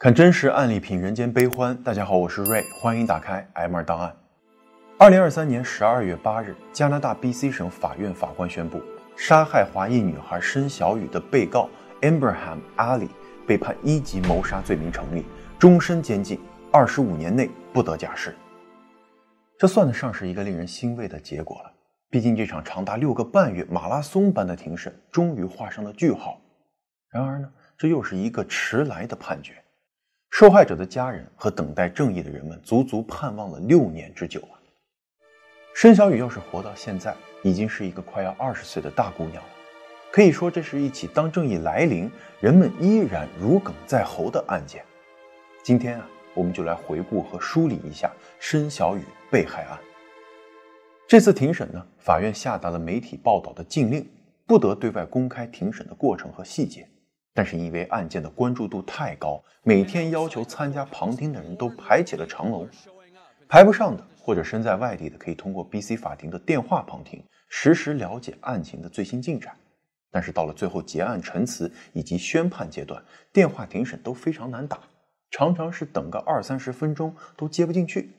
看真实案例，品人间悲欢。大家好，我是瑞，欢迎打开 M 二档案。二零二三年十二月八日，加拿大 BC 省法院法官宣布，杀害华裔女孩申小雨的被告 Abraham Ali 被判一级谋杀罪名成立，终身监禁，二十五年内不得假释。这算得上是一个令人欣慰的结果了。毕竟这场长达六个半月马拉松般的庭审终于画上了句号。然而呢，这又是一个迟来的判决。受害者的家人和等待正义的人们足足盼望了六年之久啊！申小雨要是活到现在，已经是一个快要二十岁的大姑娘了。可以说，这是一起当正义来临，人们依然如鲠在喉的案件。今天啊，我们就来回顾和梳理一下申小雨被害案。这次庭审呢，法院下达了媒体报道的禁令，不得对外公开庭审的过程和细节。但是因为案件的关注度太高，每天要求参加旁听的人都排起了长龙，排不上的或者身在外地的，可以通过 BC 法庭的电话旁听，实时了解案情的最新进展。但是到了最后结案陈词以及宣判阶段，电话庭审都非常难打，常常是等个二三十分钟都接不进去。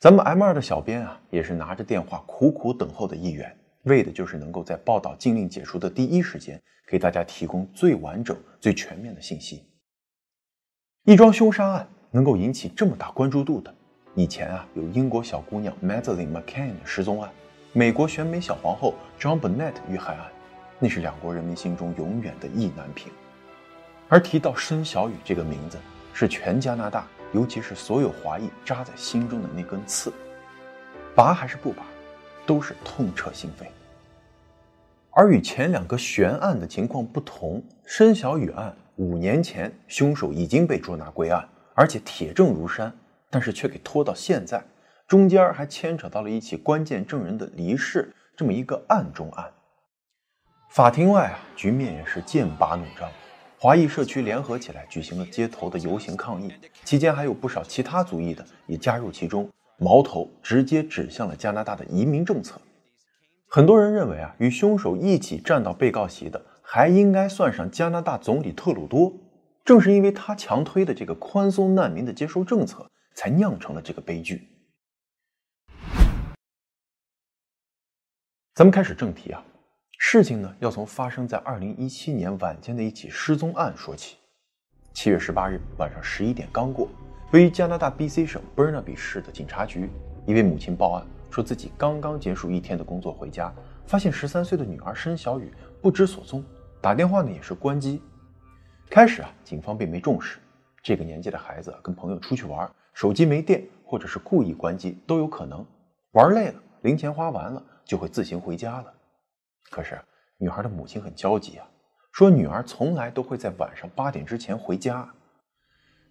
咱们 M 二的小编啊，也是拿着电话苦苦等候的一员。为的就是能够在报道禁令解除的第一时间，给大家提供最完整、最全面的信息。一桩凶杀案能够引起这么大关注度的，以前啊有英国小姑娘 Madeline McCann 失踪案，美国选美小皇后 John Bennett 遇害案，那是两国人民心中永远的意难平。而提到申小雨这个名字，是全加拿大，尤其是所有华裔扎在心中的那根刺，拔还是不拔？都是痛彻心扉，而与前两个悬案的情况不同，申小雨案五年前凶手已经被捉拿归案，而且铁证如山，但是却给拖到现在，中间还牵扯到了一起关键证人的离世，这么一个案中案。法庭外啊，局面也是剑拔弩张，华裔社区联合起来举行了街头的游行抗议，期间还有不少其他族裔的也加入其中。矛头直接指向了加拿大的移民政策。很多人认为啊，与凶手一起站到被告席的，还应该算上加拿大总理特鲁多。正是因为他强推的这个宽松难民的接收政策，才酿成了这个悲剧。咱们开始正题啊，事情呢要从发生在二零一七年晚间的一起失踪案说起。七月十八日晚上十一点刚过。位于加拿大 BC 省 Burnaby 市的警察局，一位母亲报案，说自己刚刚结束一天的工作回家，发现十三岁的女儿申小雨不知所踪，打电话呢也是关机。开始啊，警方并没重视，这个年纪的孩子跟朋友出去玩，手机没电或者是故意关机都有可能。玩累了，零钱花完了就会自行回家了。可是女孩的母亲很焦急啊，说女儿从来都会在晚上八点之前回家。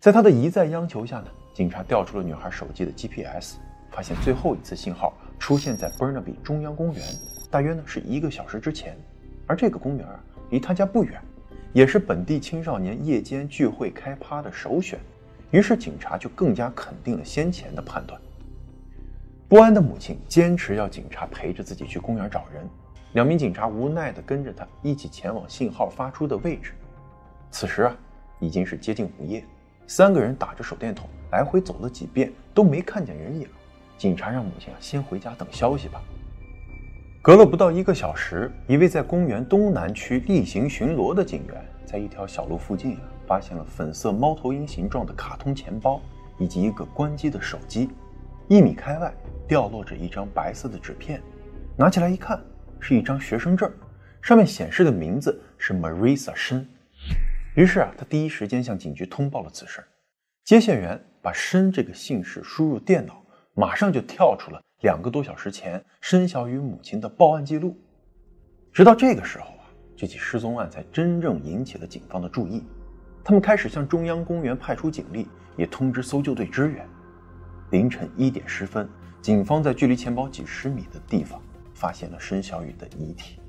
在他的一再央求下呢，警察调出了女孩手机的 GPS，发现最后一次信号出现在 Burnaby 中央公园，大约呢是一个小时之前。而这个公园啊，离他家不远，也是本地青少年夜间聚会开趴的首选。于是警察就更加肯定了先前的判断。不安的母亲坚持要警察陪着自己去公园找人，两名警察无奈地跟着他一起前往信号发出的位置。此时啊，已经是接近午夜。三个人打着手电筒来回走了几遍，都没看见人影。警察让母亲啊先回家等消息吧。隔了不到一个小时，一位在公园东南区例行巡逻的警员，在一条小路附近啊发现了粉色猫头鹰形状的卡通钱包以及一个关机的手机。一米开外掉落着一张白色的纸片，拿起来一看，是一张学生证，上面显示的名字是 Marisa 申。于是啊，他第一时间向警局通报了此事。接线员把申这个姓氏输入电脑，马上就跳出了两个多小时前申小雨母亲的报案记录。直到这个时候啊，这起失踪案才真正引起了警方的注意。他们开始向中央公园派出警力，也通知搜救队支援。凌晨一点十分，警方在距离钱包几十米的地方发现了申小雨的遗体。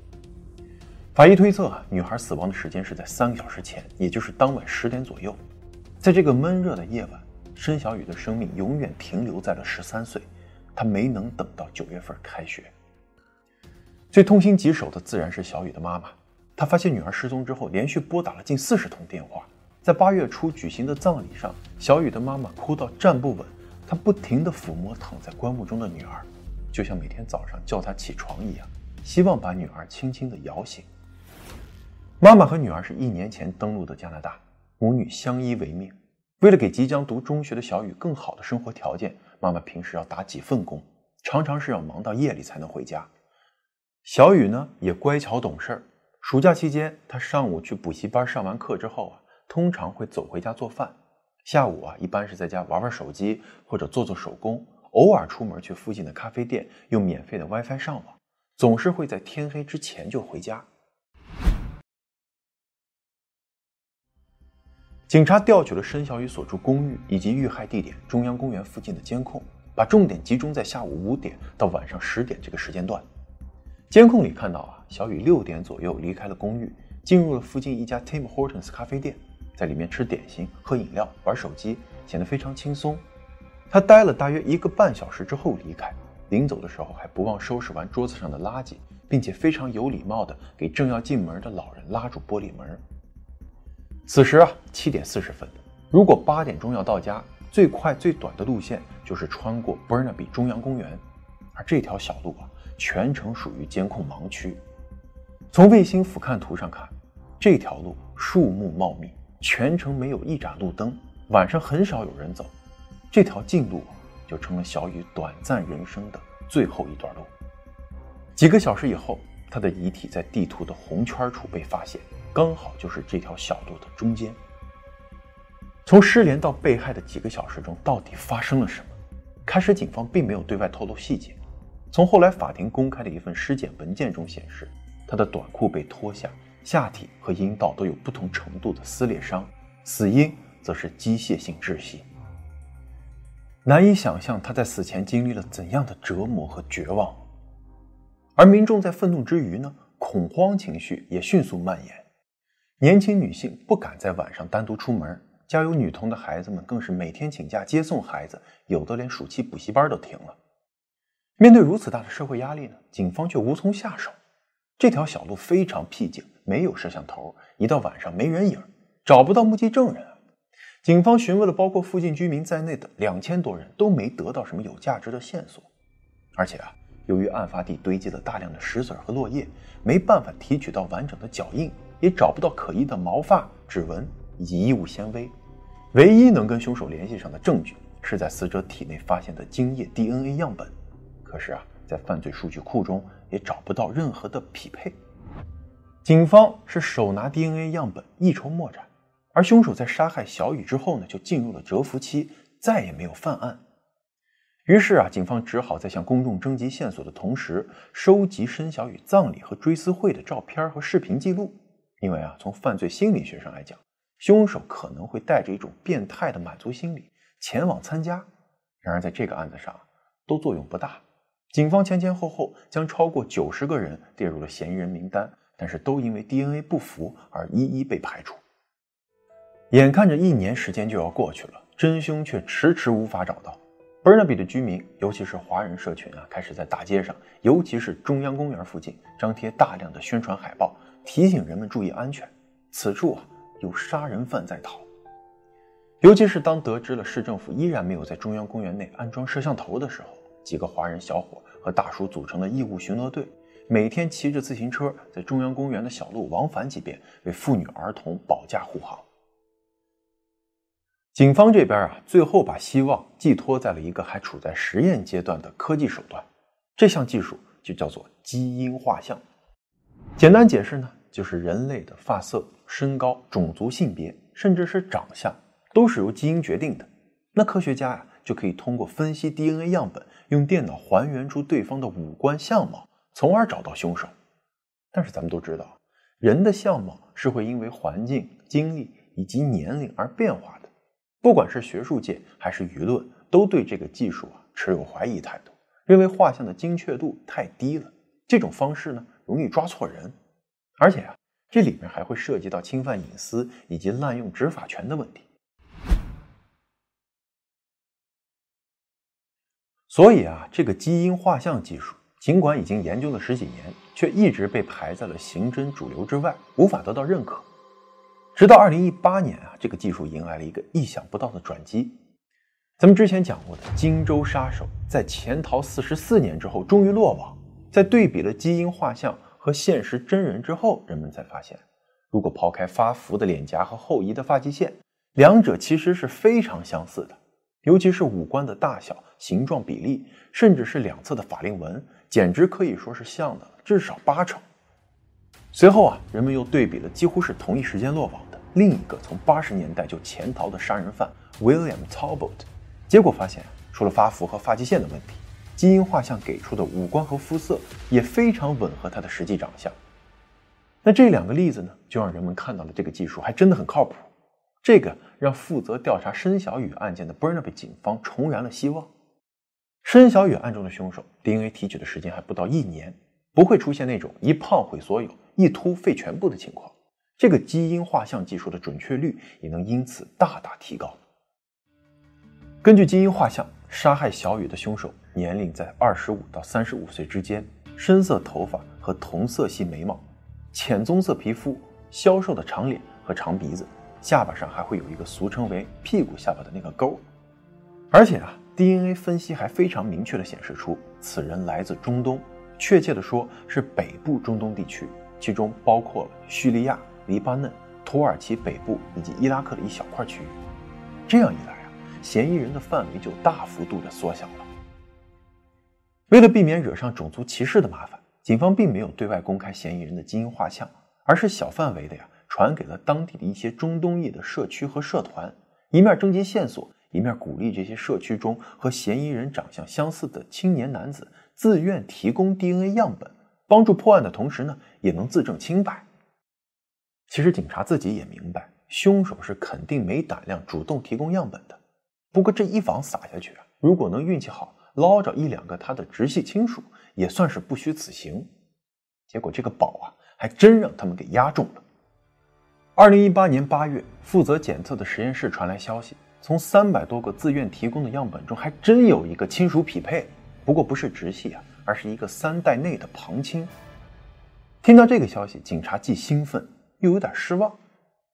法医推测，女孩死亡的时间是在三个小时前，也就是当晚十点左右。在这个闷热的夜晚，申小雨的生命永远停留在了十三岁，她没能等到九月份开学。最痛心疾首的自然是小雨的妈妈，她发现女儿失踪之后，连续拨打了近四十通电话，在八月初举行的葬礼上，小雨的妈妈哭到站不稳，她不停地抚摸躺在棺木中的女儿，就像每天早上叫她起床一样，希望把女儿轻轻地摇醒。妈妈和女儿是一年前登陆的加拿大，母女相依为命。为了给即将读中学的小雨更好的生活条件，妈妈平时要打几份工，常常是要忙到夜里才能回家。小雨呢也乖巧懂事儿，暑假期间，她上午去补习班上完课之后啊。通常会走回家做饭，下午啊，一般是在家玩玩手机或者做做手工，偶尔出门去附近的咖啡店用免费的 WiFi 上网，总是会在天黑之前就回家。警察调取了申小雨所住公寓以及遇害地点中央公园附近的监控，把重点集中在下午五点到晚上十点这个时间段。监控里看到啊，小雨六点左右离开了公寓，进入了附近一家 Tim Hortons 咖啡店。在里面吃点心、喝饮料、玩手机，显得非常轻松。他待了大约一个半小时之后离开，临走的时候还不忘收拾完桌子上的垃圾，并且非常有礼貌地给正要进门的老人拉住玻璃门。此时啊，七点四十分，如果八点钟要到家，最快最短的路线就是穿过 Burnaby 中央公园，而这条小路啊，全程属于监控盲区。从卫星俯瞰图上看，这条路树木茂密。全程没有一盏路灯，晚上很少有人走，这条近路就成了小雨短暂人生的最后一段路。几个小时以后，他的遗体在地图的红圈处被发现，刚好就是这条小路的中间。从失联到被害的几个小时中，到底发生了什么？开始，警方并没有对外透露细节。从后来法庭公开的一份尸检文件中显示，他的短裤被脱下。下体和阴道都有不同程度的撕裂伤，死因则是机械性窒息。难以想象他在死前经历了怎样的折磨和绝望。而民众在愤怒之余呢，恐慌情绪也迅速蔓延。年轻女性不敢在晚上单独出门，家有女童的孩子们更是每天请假接送孩子，有的连暑期补习班都停了。面对如此大的社会压力呢，警方却无从下手。这条小路非常僻静。没有摄像头，一到晚上没人影，找不到目击证人。警方询问了包括附近居民在内的两千多人，都没得到什么有价值的线索。而且啊，由于案发地堆积了大量的石子和落叶，没办法提取到完整的脚印，也找不到可疑的毛发、指纹以及衣物纤维。唯一能跟凶手联系上的证据，是在死者体内发现的精液 DNA 样本。可是啊，在犯罪数据库中也找不到任何的匹配。警方是手拿 DNA 样本一筹莫展，而凶手在杀害小雨之后呢，就进入了蛰伏期，再也没有犯案。于是啊，警方只好在向公众征集线索的同时，收集申小雨葬礼和追思会的照片和视频记录。因为啊，从犯罪心理学上来讲，凶手可能会带着一种变态的满足心理前往参加。然而，在这个案子上都作用不大。警方前前后后将超过九十个人列入了嫌疑人名单。但是都因为 DNA 不符而一一被排除。眼看着一年时间就要过去了，真凶却迟迟无法找到。Burnaby 的居民，尤其是华人社群啊，开始在大街上，尤其是中央公园附近张贴大量的宣传海报，提醒人们注意安全。此处啊，有杀人犯在逃。尤其是当得知了市政府依然没有在中央公园内安装摄像头的时候，几个华人小伙和大叔组成了义务巡逻队。每天骑着自行车在中央公园的小路往返几遍，为妇女儿童保驾护航。警方这边啊，最后把希望寄托在了一个还处在实验阶段的科技手段，这项技术就叫做基因画像。简单解释呢，就是人类的发色、身高、种族、性别，甚至是长相，都是由基因决定的。那科学家呀，就可以通过分析 DNA 样本，用电脑还原出对方的五官相貌。从而找到凶手，但是咱们都知道，人的相貌是会因为环境、经历以及年龄而变化的。不管是学术界还是舆论，都对这个技术啊持有怀疑态度，认为画像的精确度太低了。这种方式呢，容易抓错人，而且啊，这里面还会涉及到侵犯隐私以及滥用执法权的问题。所以啊，这个基因画像技术。尽管已经研究了十几年，却一直被排在了刑侦主流之外，无法得到认可。直到二零一八年啊，这个技术迎来了一个意想不到的转机。咱们之前讲过的荆州杀手，在潜逃四十四年之后终于落网。在对比了基因画像和现实真人之后，人们才发现，如果抛开发福的脸颊和后移的发际线，两者其实是非常相似的。尤其是五官的大小、形状、比例，甚至是两侧的法令纹，简直可以说是像的至少八成。随后啊，人们又对比了几乎是同一时间落网的另一个从八十年代就潜逃的杀人犯 William Talbot，结果发现，除了发福和发际线的问题。基因画像给出的五官和肤色也非常吻合他的实际长相。那这两个例子呢，就让人们看到了这个技术还真的很靠谱。这个让负责调查申小雨案件的 Burnaby 警方重燃了希望。申小雨案中的凶手 DNA 提取的时间还不到一年，不会出现那种一胖毁所有、一秃废全部的情况。这个基因画像技术的准确率也能因此大大提高。根据基因画像，杀害小雨的凶手。年龄在二十五到三十五岁之间，深色头发和同色系眉毛，浅棕色皮肤，消瘦的长脸和长鼻子，下巴上还会有一个俗称为“屁股下巴”的那个沟。而且啊，DNA 分析还非常明确地显示出此人来自中东，确切地说是北部中东地区，其中包括了叙利亚、黎巴嫩、土耳其北部以及伊拉克的一小块区域。这样一来啊，嫌疑人的范围就大幅度地缩小了。为了避免惹上种族歧视的麻烦，警方并没有对外公开嫌疑人的基因画像，而是小范围的呀传给了当地的一些中东裔的社区和社团，一面征集线索，一面鼓励这些社区中和嫌疑人长相相似的青年男子自愿提供 DNA 样本，帮助破案的同时呢，也能自证清白。其实警察自己也明白，凶手是肯定没胆量主动提供样本的。不过这一网撒下去啊，如果能运气好。捞着一两个他的直系亲属，也算是不虚此行。结果这个宝啊，还真让他们给押中了。二零一八年八月，负责检测的实验室传来消息，从三百多个自愿提供的样本中，还真有一个亲属匹配。不过不是直系啊，而是一个三代内的旁亲。听到这个消息，警察既兴奋又有点失望。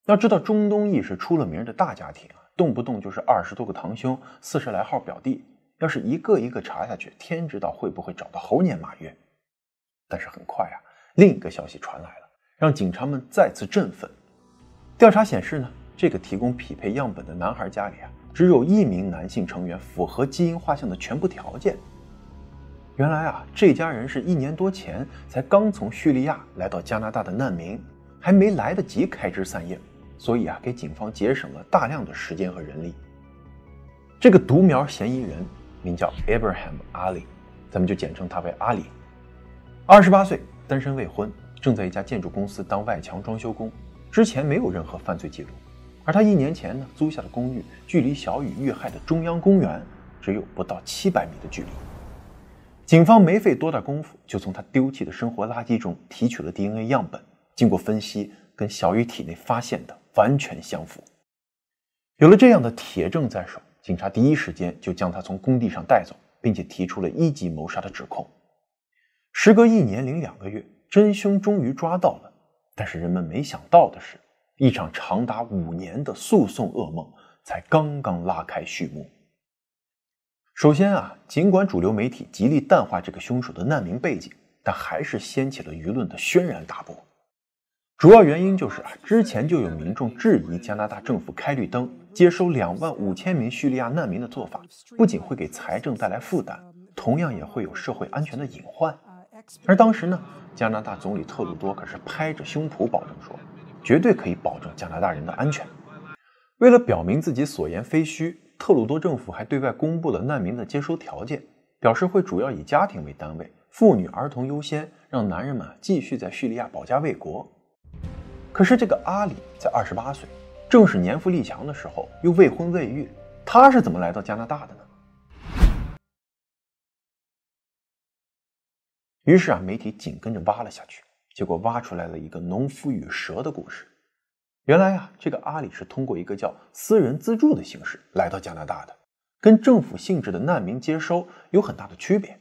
要知道，中东裔是出了名的大家庭啊，动不动就是二十多个堂兄，四十来号表弟。要是一个一个查下去，天知道会不会找到猴年马月。但是很快啊，另一个消息传来了，让警察们再次振奋。调查显示呢，这个提供匹配样本的男孩家里啊，只有一名男性成员符合基因画像的全部条件。原来啊，这家人是一年多前才刚从叙利亚来到加拿大的难民，还没来得及开枝散叶，所以啊，给警方节省了大量的时间和人力。这个独苗嫌疑人。名叫 Abraham Ali，咱们就简称他为阿里。二十八岁，单身未婚，正在一家建筑公司当外墙装修工。之前没有任何犯罪记录，而他一年前呢租下的公寓，距离小雨遇害的中央公园只有不到七百米的距离。警方没费多大功夫，就从他丢弃的生活垃圾中提取了 DNA 样本，经过分析，跟小雨体内发现的完全相符。有了这样的铁证在手。警察第一时间就将他从工地上带走，并且提出了一级谋杀的指控。时隔一年零两个月，真凶终于抓到了。但是人们没想到的是，一场长达五年的诉讼噩梦才刚刚拉开序幕。首先啊，尽管主流媒体极力淡化这个凶手的难民背景，但还是掀起了舆论的轩然大波。主要原因就是啊，之前就有民众质疑加拿大政府开绿灯接收两万五千名叙利亚难民的做法，不仅会给财政带来负担，同样也会有社会安全的隐患。而当时呢，加拿大总理特鲁多可是拍着胸脯保证说，绝对可以保证加拿大人的安全。为了表明自己所言非虚，特鲁多政府还对外公布了难民的接收条件，表示会主要以家庭为单位，妇女儿童优先，让男人们继续在叙利亚保家卫国。可是这个阿里才二十八岁，正是年富力强的时候，又未婚未育，他是怎么来到加拿大的呢？于是啊，媒体紧跟着挖了下去，结果挖出来了一个农夫与蛇的故事。原来啊，这个阿里是通过一个叫私人资助的形式来到加拿大的，跟政府性质的难民接收有很大的区别。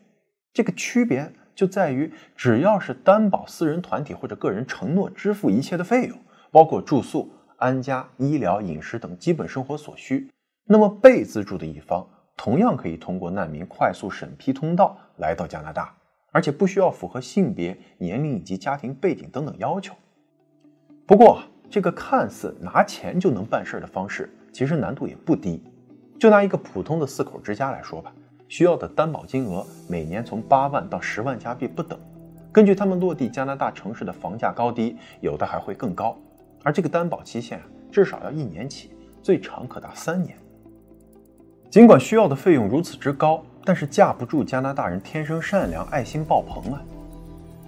这个区别。就在于，只要是担保私人团体或者个人承诺支付一切的费用，包括住宿、安家、医疗、饮食等基本生活所需，那么被资助的一方同样可以通过难民快速审批通道来到加拿大，而且不需要符合性别、年龄以及家庭背景等等要求。不过，这个看似拿钱就能办事的方式，其实难度也不低。就拿一个普通的四口之家来说吧，需要的担保金额每年从八万到十万加币不等。根据他们落地加拿大城市的房价高低，有的还会更高。而这个担保期限，至少要一年起，最长可达三年。尽管需要的费用如此之高，但是架不住加拿大人天生善良、爱心爆棚啊。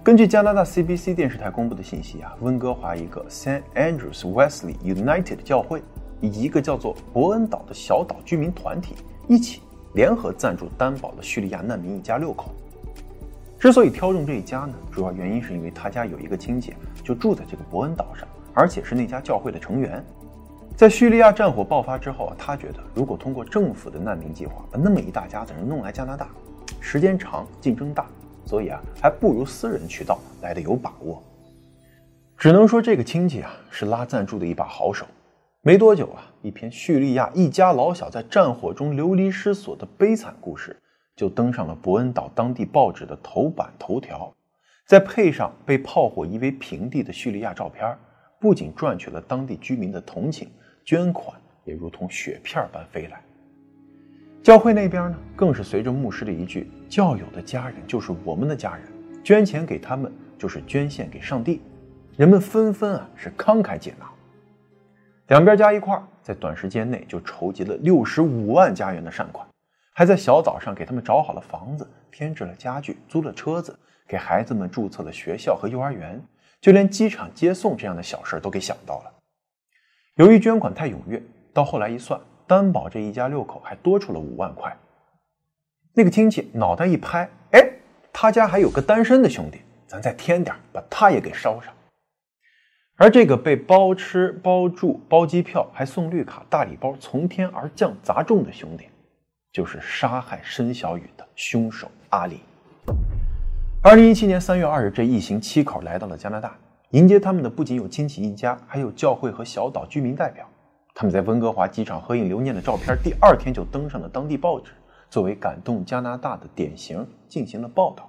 根据加拿大 CBC 电视台公布的信息啊，温哥华一个 St. Andrews Wesley United 教会以及一个叫做伯恩岛的小岛居民团体一起联合赞助担保了叙利亚难民一家六口。之所以挑中这一家呢，主要原因是因为他家有一个亲戚就住在这个伯恩岛上，而且是那家教会的成员。在叙利亚战火爆发之后啊，他觉得如果通过政府的难民计划把那么一大家子人弄来加拿大，时间长，竞争大。所以啊，还不如私人渠道来的有把握。只能说这个亲戚啊是拉赞助的一把好手。没多久啊，一篇叙利亚一家老小在战火中流离失所的悲惨故事就登上了伯恩岛当地报纸的头版头条。再配上被炮火夷为平地的叙利亚照片，不仅赚取了当地居民的同情，捐款也如同雪片般飞来。教会那边呢，更是随着牧师的一句“教友的家人就是我们的家人，捐钱给他们就是捐献给上帝”，人们纷纷啊是慷慨解囊。两边加一块，在短时间内就筹集了六十五万加元的善款，还在小岛上给他们找好了房子，添置了家具，租了车子，给孩子们注册了学校和幼儿园，就连机场接送这样的小事都给想到了。由于捐款太踊跃，到后来一算。担保这一家六口还多出了五万块。那个亲戚脑袋一拍，哎，他家还有个单身的兄弟，咱再添点，把他也给捎上。而这个被包吃包住包机票还送绿卡大礼包从天而降砸中的兄弟，就是杀害申小雨的凶手阿里。二零一七年三月二日，这一行七口来到了加拿大，迎接他们的不仅有亲戚一家，还有教会和小岛居民代表。他们在温哥华机场合影留念的照片，第二天就登上了当地报纸，作为感动加拿大的典型进行了报道。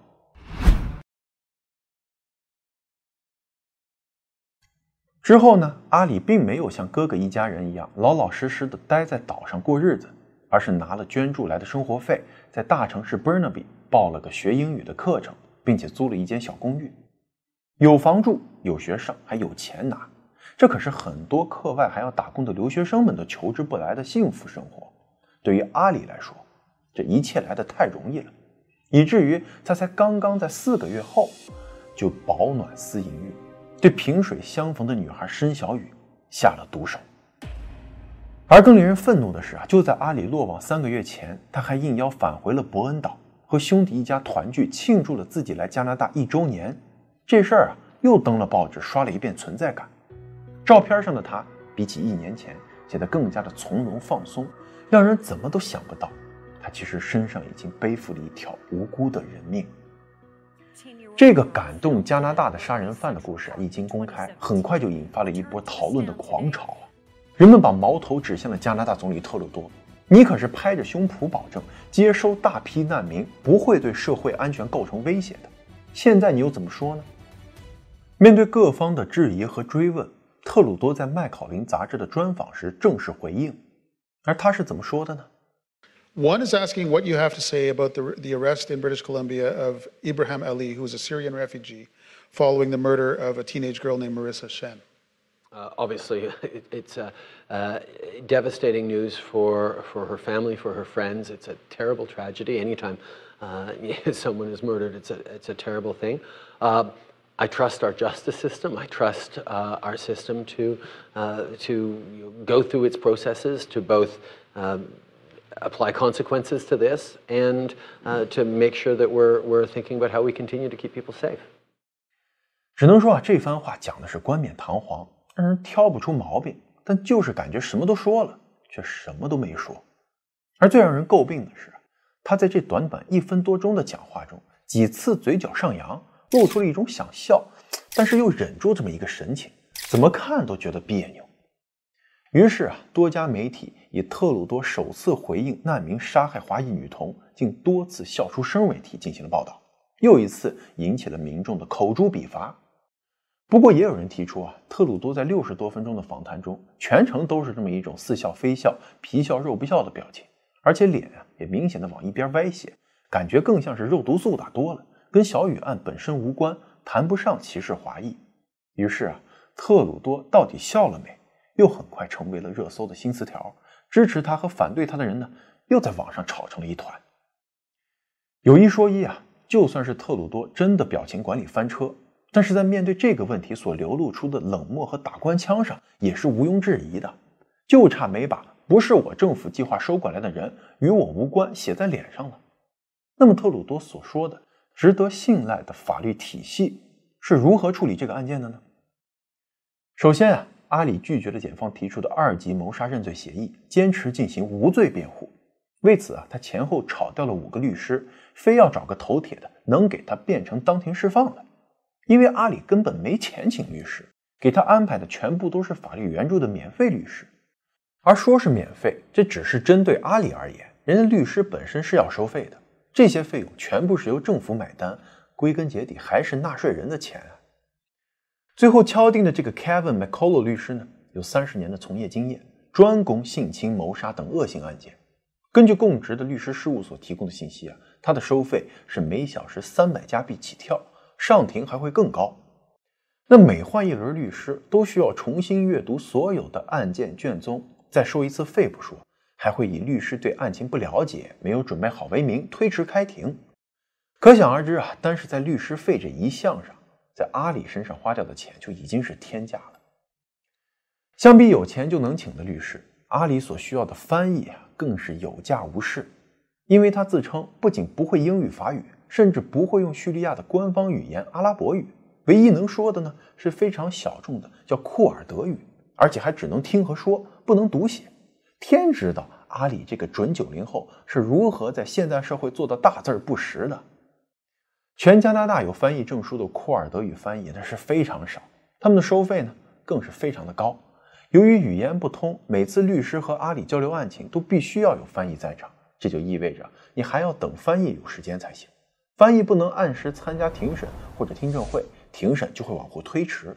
之后呢，阿里并没有像哥哥一家人一样老老实实的待在岛上过日子，而是拿了捐助来的生活费，在大城市 Burnaby 报了个学英语的课程，并且租了一间小公寓，有房住，有学上，还有钱拿。这可是很多课外还要打工的留学生们都求之不来的幸福生活。对于阿里来说，这一切来的太容易了，以至于他才刚刚在四个月后就饱暖思淫欲，对萍水相逢的女孩申小雨下了毒手。而更令人愤怒的是啊，就在阿里落网三个月前，他还应邀返回了伯恩岛，和兄弟一家团聚，庆祝了自己来加拿大一周年。这事儿啊，又登了报纸，刷了一遍存在感。照片上的他，比起一年前显得更加的从容放松，让人怎么都想不到，他其实身上已经背负了一条无辜的人命。这个感动加拿大的杀人犯的故事啊，一经公开，很快就引发了一波讨论的狂潮啊！人们把矛头指向了加拿大总理特鲁多，你可是拍着胸脯保证接收大批难民不会对社会安全构成威胁的，现在你又怎么说呢？面对各方的质疑和追问。特鲁多在麦考林杂志的专访时正式回应，而他是怎么说的呢？One is asking what you have to say about the the arrest in British Columbia of Ibrahim Ali, who is a Syrian refugee, following the murder of a teenage girl named Marissa Shen. Uh, obviously, it, it's uh, uh, devastating news for, for her family, for her friends. It's a terrible tragedy. Anytime uh, someone is murdered, it's a, it's a terrible thing. Uh, I trust our justice system. I trust uh, our system to, uh, to you know, go through its processes to both um, apply consequences to this and uh, to make sure that we're, we're thinking about how we continue to keep people safe. 只能说啊，这番话讲的是冠冕堂皇， 让人挑不出毛病，但就是感觉什么都说了，却什么都没说。而最让人诟病的是，他在这短短一分多钟的讲话中，几次嘴角上扬，露出了一种想笑，但是又忍住这么一个神情，怎么看都觉得别扭。于是啊，多家媒体以特鲁多首次回应难民杀害华裔女童，竟多次笑出声为题进行了报道，又一次引起了民众的口诛笔伐。不过，也有人提出啊，特鲁多在六十多分钟的访谈中，全程都是这么一种似笑非笑、皮笑肉不笑的表情，而且脸啊也明显的往一边歪斜，感觉更像是肉毒素打多了，跟小雨案本身无关，谈不上歧视华裔。于是啊，特鲁多到底笑了没？又很快成为了热搜的新词条，支持他和反对他的人呢，又在网上吵成了一团。有一说一啊，就算是特鲁多真的表情管理翻车，但是在面对这个问题所流露出的冷漠和打官腔上，也是毋庸置疑的。就差没把“不是我政府计划收过来的人，与我无关”写在脸上了。那么，特鲁多所说的值得信赖的法律体系是如何处理这个案件的呢？首先啊。阿里拒绝了检方提出的二级谋杀认罪协议，坚持进行无罪辩护。为此啊，他前后炒掉了五个律师，非要找个头铁的，能给他变成当庭释放的。因为阿里根本没钱请律师，给他安排的全部都是法律援助的免费律师。而说是免费，这只是针对阿里而言，人家律师本身是要收费的，这些费用全部是由政府买单，归根结底还是纳税人的钱啊。最后敲定的这个 Kevin McCullough 律师呢，有三十年的从业经验，专攻性侵、谋杀等恶性案件。根据供职的律师事务所提供的信息啊，他的收费是每小时三百加币起跳，上庭还会更高。那每换一轮律师，都需要重新阅读所有的案件卷宗，再收一次费不说，还会以律师对案情不了解、没有准备好为名推迟开庭。可想而知啊，单是在律师费这一项上。在阿里身上花掉的钱就已经是天价了。相比有钱就能请的律师，阿里所需要的翻译啊，更是有价无市。因为他自称不仅不会英语、法语，甚至不会用叙利亚的官方语言阿拉伯语，唯一能说的呢是非常小众的叫库尔德语，而且还只能听和说，不能读写。天知道阿里这个准九零后是如何在现代社会做到大字不识的。全加拿大有翻译证书的库尔德语翻译那是非常少，他们的收费呢更是非常的高。由于语言不通，每次律师和阿里交流案情都必须要有翻译在场，这就意味着你还要等翻译有时间才行。翻译不能按时参加庭审或者听证会，庭审就会往后推迟。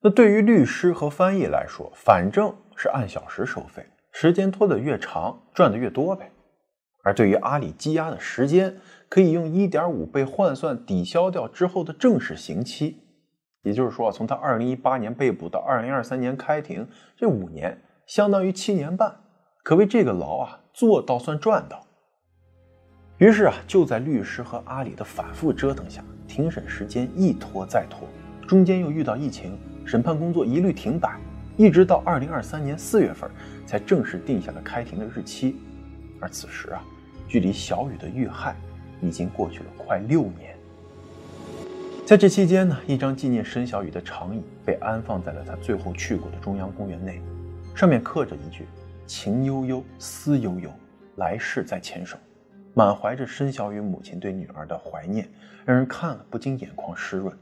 那对于律师和翻译来说，反正是按小时收费，时间拖得越长，赚的越多呗。而对于阿里积压的时间，可以用一点五倍换算抵消掉之后的正式刑期，也就是说，从他二零一八年被捕到二零二三年开庭，这五年相当于七年半，可谓这个牢啊做到算赚到。于是啊，就在律师和阿里的反复折腾下，庭审时间一拖再拖，中间又遇到疫情，审判工作一律停摆，一直到二零二三年四月份才正式定下了开庭的日期。而此时啊，距离小雨的遇害已经过去了快六年。在这期间呢，一张纪念申小雨的长椅被安放在了他最后去过的中央公园内，上面刻着一句“情悠悠，思悠悠，来世再牵手”，满怀着申小雨母亲对女儿的怀念，让人看了不禁眼眶湿润。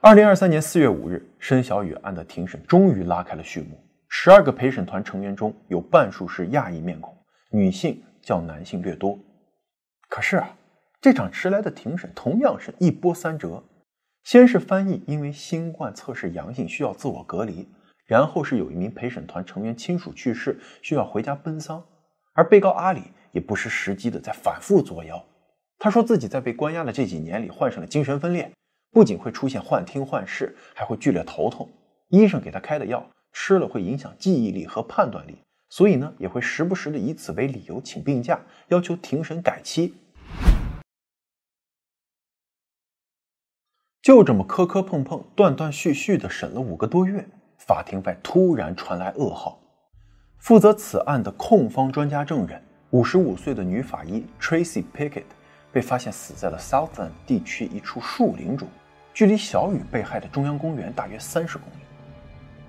二零二三年四月五日，申小雨案的庭审终于拉开了序幕。十二个陪审团成员中有半数是亚裔面孔，女性较男性略多。可是啊，这场迟来的庭审同样是一波三折。先是翻译因为新冠测试阳性需要自我隔离，然后是有一名陪审团成员亲属去世需要回家奔丧，而被告阿里也不失时机的在反复作妖。他说自己在被关押的这几年里患上了精神分裂，不仅会出现幻听幻视，还会剧烈头痛。医生给他开的药。吃了会影响记忆力和判断力，所以呢也会时不时的以此为理由请病假，要求庭审改期。就这么磕磕碰碰、断断续续的审了五个多月，法庭外突然传来噩耗：负责此案的控方专家证人，五十五岁的女法医 Tracy Pickett 被发现死在了 Southland 地区一处树林中，距离小雨被害的中央公园大约三十公里。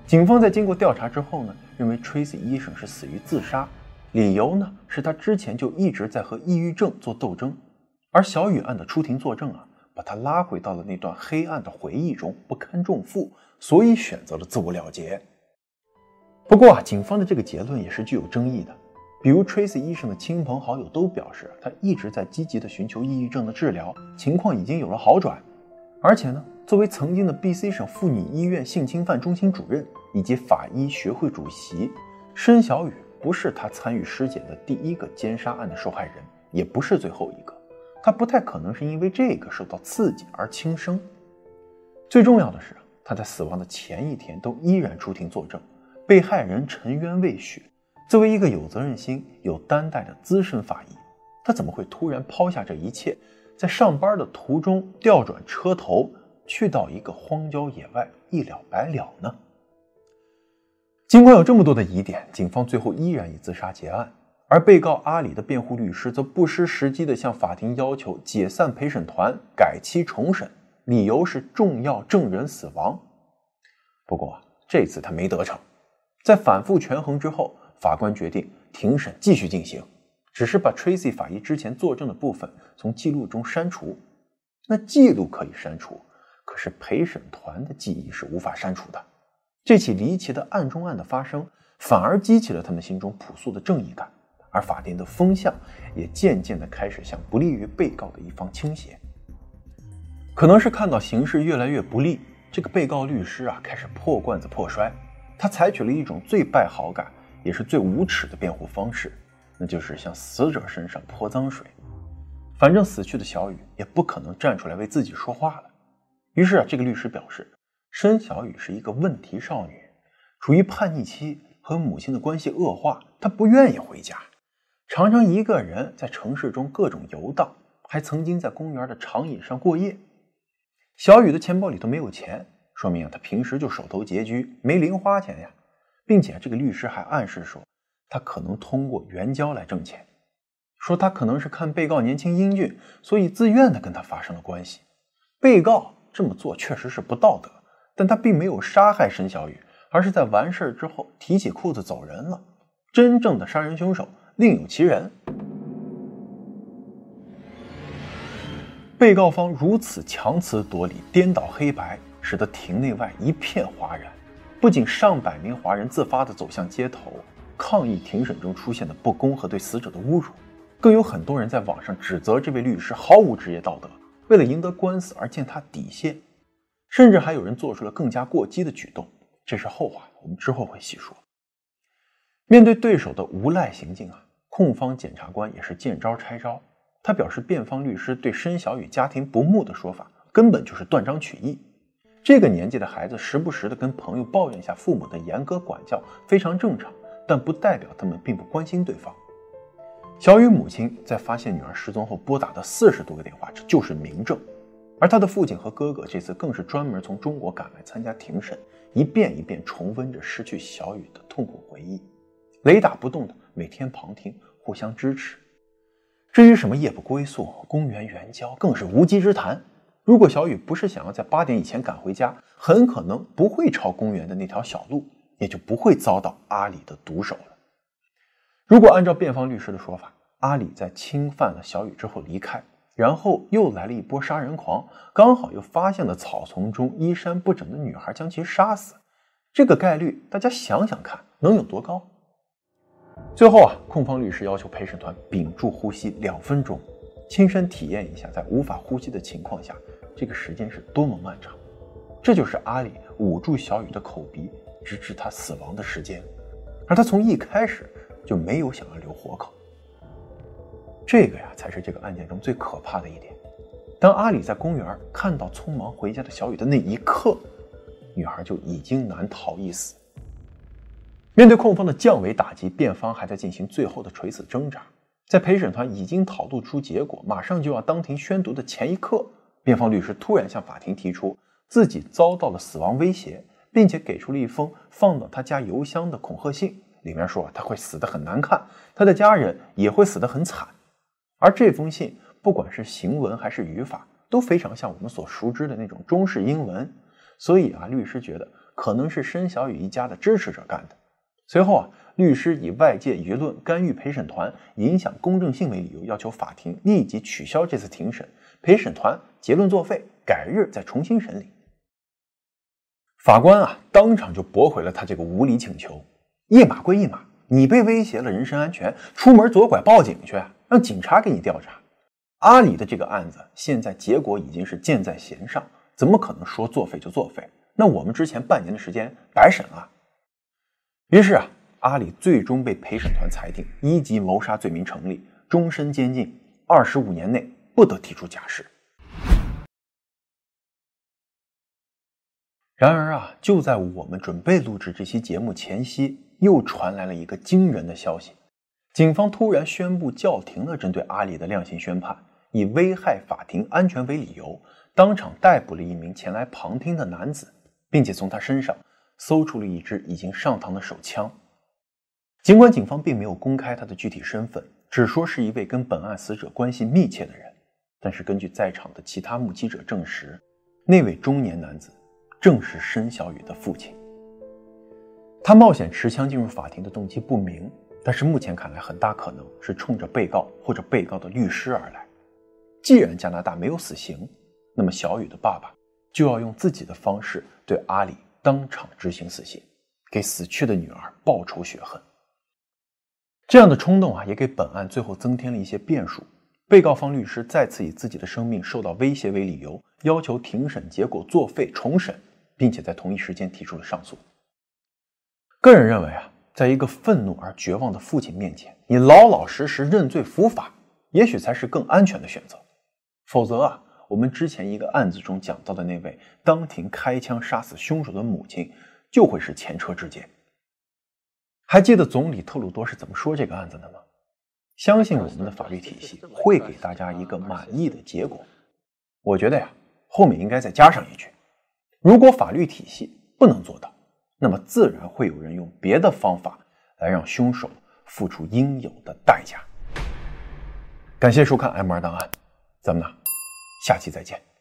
警方在经过调查之后呢，认为 Tracy 医生是死于自杀，理由呢是他之前就一直在和抑郁症做斗争，而小雨案的出庭作证啊，把他拉回到了那段黑暗的回忆中，不堪重负，所以选择了自我了结。不过啊，警方的这个结论也是具有争议的。比如 Tracy 医生的亲朋好友都表示，他一直在积极的寻求抑郁症的治疗，情况已经有了好转。而且呢，作为曾经的 BC 省妇女医院性侵犯中心主任以及法医学会主席，申小雨不是他参与尸检的第一个奸杀案的受害人，也不是最后一个。他不太可能是因为这个受到刺激而轻生。最重要的是，他在死亡的前一天都依然出庭作证，被害人沉冤未雪。作为一个有责任心、有担待的资深法医，他怎么会突然抛下这一切，在上班的途中调转车头，去到一个荒郊野外一了百了呢？尽管有这么多的疑点，警方最后依然以自杀结案。而被告阿里的辩护律师则不失时机地向法庭要求解散陪审团，改期重审，理由是重要证人死亡。不过这次他没得逞，在反复权衡之后。法官决定庭审继续进行，只是把 Tracy 法医之前作证的部分从记录中删除。那记录可以删除，可是陪审团的记忆是无法删除的。这起离奇的案中案的发生，反而激起了他们心中朴素的正义感，而法庭的风向也渐渐的开始向不利于被告的一方倾斜。可能是看到形势越来越不利，这个被告律师啊开始破罐子破摔，他采取了一种最败好感。也是最无耻的辩护方式，那就是向死者身上泼脏水。反正死去的小雨也不可能站出来为自己说话了。于是啊，这个律师表示，申小雨是一个问题少女，处于叛逆期，和母亲的关系恶化，她不愿意回家，常常一个人在城市中各种游荡，还曾经在公园的长椅上过夜。小雨的钱包里头没有钱，说明，她平时就手头拮据，没零花钱呀。并且这个律师还暗示说，他可能通过援交来挣钱，说他可能是看被告年轻英俊，所以自愿的跟他发生了关系。被告这么做确实是不道德，但他并没有杀害申小雨，而是在完事之后提起裤子走人了。真正的杀人凶手另有其人。被告方如此强词夺理、颠倒黑白，使得庭内外一片哗然。不仅上百名华人自发地走向街头抗议庭审中出现的不公和对死者的侮辱，更有很多人在网上指责这位律师毫无职业道德，为了赢得官司而践踏底线，甚至还有人做出了更加过激的举动。这是后话，我们之后会细说。面对对手的无赖行径啊，控方检察官也是见招拆招。他表示，辩方律师对申小雨家庭不睦的说法根本就是断章取义。这个年纪的孩子时不时的跟朋友抱怨一下父母的严格管教非常正常，但不代表他们并不关心对方。小雨母亲在发现女儿失踪后拨打的四十多个电话，这就是明证。而他的父亲和哥哥这次更是专门从中国赶来参加庭审，一遍一遍重温着失去小雨的痛苦回忆，雷打不动的每天旁听，互相支持。至于什么夜不归宿、公园援交，更是无稽之谈。如果小雨不是想要在八点以前赶回家，很可能不会朝公园的那条小路，也就不会遭到阿里的毒手了。如果按照辩方律师的说法，阿里在侵犯了小雨之后离开，然后又来了一波杀人狂，刚好又发现了草丛中衣衫不整的女孩，将其杀死，这个概率大家想想看，能有多高？最后啊，控方律师要求陪审团屏住呼吸两分钟。亲身体验一下，在无法呼吸的情况下，这个时间是多么漫长。这就是阿里捂住小雨的口鼻，直至他死亡的时间。而他从一开始就没有想要留活口。这个呀，才是这个案件中最可怕的一点。当阿里在公园看到匆忙回家的小雨的那一刻，女孩就已经难逃一死。面对控方的降维打击，辩方还在进行最后的垂死挣扎。在陪审团已经讨论出结果，马上就要当庭宣读的前一刻，辩方律师突然向法庭提出自己遭到了死亡威胁，并且给出了一封放到他家邮箱的恐吓信，里面说他会死得很难看，他的家人也会死得很惨。而这封信不管是行文还是语法，都非常像我们所熟知的那种中式英文，所以啊，律师觉得可能是申小雨一家的支持者干的。随后啊，律师以外界舆论干预陪审团、影响公正性为理由，要求法庭立即取消这次庭审，陪审团结论作废，改日再重新审理。法官啊，当场就驳回了他这个无理请求。一码归一码，你被威胁了人身安全，出门左拐报警去，让警察给你调查。阿里的这个案子现在结果已经是箭在弦上，怎么可能说作废就作废？那我们之前半年的时间白审了。于是啊，阿里最终被陪审团裁定一级谋杀罪名成立，终身监禁，二十五年内不得提出假释。然而啊，就在我们准备录制这期节目前夕，又传来了一个惊人的消息：警方突然宣布叫停了针对阿里的量刑宣判，以危害法庭安全为理由，当场逮捕了一名前来旁听的男子，并且从他身上搜出了一支已经上膛的手枪。尽管警方并没有公开他的具体身份，只说是一位跟本案死者关系密切的人，但是根据在场的其他目击者证实，那位中年男子。正是申小雨的父亲。他冒险持枪进入法庭的动机不明，但是目前看来，很大可能是冲着被告或者被告的律师而来。既然加拿大没有死刑，那么小雨的爸爸就要用自己的方式对阿里当场执行死刑，给死去的女儿报仇雪恨。这样的冲动啊，也给本案最后增添了一些变数。被告方律师再次以自己的生命受到威胁为理由，要求庭审结果作废重审。并且在同一时间提出了上诉。个人认为啊，在一个愤怒而绝望的父亲面前，你老老实实认罪伏法，也许才是更安全的选择。否则啊，我们之前一个案子中讲到的那位当庭开枪杀死凶手的母亲，就会是前车之鉴。还记得总理特鲁多是怎么说这个案子的吗？相信我们的法律体系会给大家一个满意的结果。我觉得呀，后面应该再加上一句。如果法律体系不能做到，那么自然会有人用别的方法来让凶手付出应有的代价。感谢收看《M 二档案》，咱们呢，下期再见。